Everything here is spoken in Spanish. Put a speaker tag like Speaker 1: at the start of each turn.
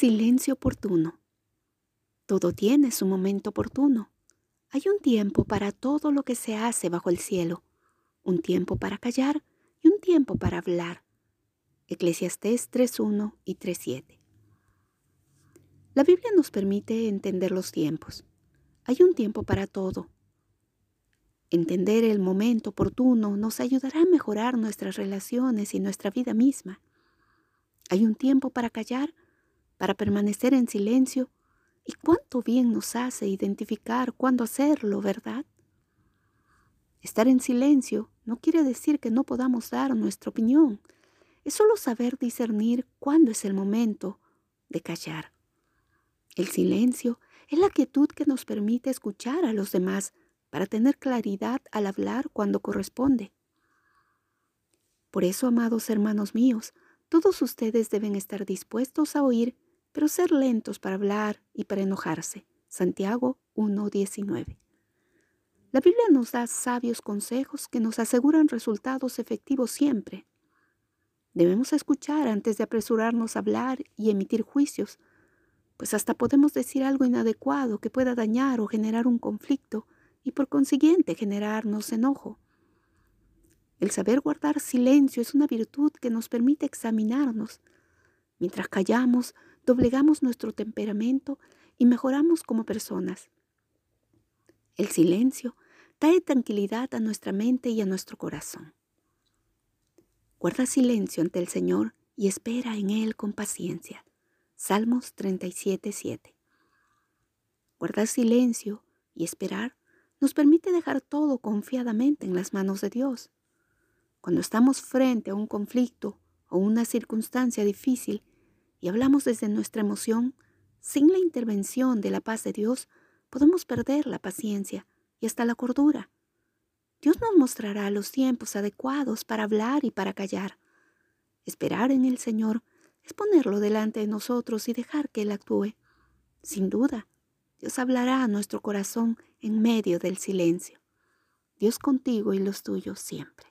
Speaker 1: Silencio oportuno. Todo tiene su momento oportuno. Hay un tiempo para todo lo que se hace bajo el cielo, un tiempo para callar y un tiempo para hablar. Eclesiastés 3.1 y 3.7. La Biblia nos permite entender los tiempos. Hay un tiempo para todo. Entender el momento oportuno nos ayudará a mejorar nuestras relaciones y nuestra vida misma. Hay un tiempo para callar para permanecer en silencio y cuánto bien nos hace identificar cuándo hacerlo, ¿verdad? Estar en silencio no quiere decir que no podamos dar nuestra opinión, es solo saber discernir cuándo es el momento de callar. El silencio es la quietud que nos permite escuchar a los demás para tener claridad al hablar cuando corresponde. Por eso, amados hermanos míos, todos ustedes deben estar dispuestos a oír pero ser lentos para hablar y para enojarse. Santiago 1.19. La Biblia nos da sabios consejos que nos aseguran resultados efectivos siempre. Debemos escuchar antes de apresurarnos a hablar y emitir juicios, pues hasta podemos decir algo inadecuado que pueda dañar o generar un conflicto y por consiguiente generarnos enojo. El saber guardar silencio es una virtud que nos permite examinarnos. Mientras callamos, doblegamos nuestro temperamento y mejoramos como personas. El silencio trae tranquilidad a nuestra mente y a nuestro corazón. Guarda silencio ante el Señor y espera en Él con paciencia. Salmos 37.7. Guardar silencio y esperar nos permite dejar todo confiadamente en las manos de Dios. Cuando estamos frente a un conflicto o una circunstancia difícil, y hablamos desde nuestra emoción, sin la intervención de la paz de Dios, podemos perder la paciencia y hasta la cordura. Dios nos mostrará los tiempos adecuados para hablar y para callar. Esperar en el Señor es ponerlo delante de nosotros y dejar que Él actúe. Sin duda, Dios hablará a nuestro corazón en medio del silencio. Dios contigo y los tuyos siempre.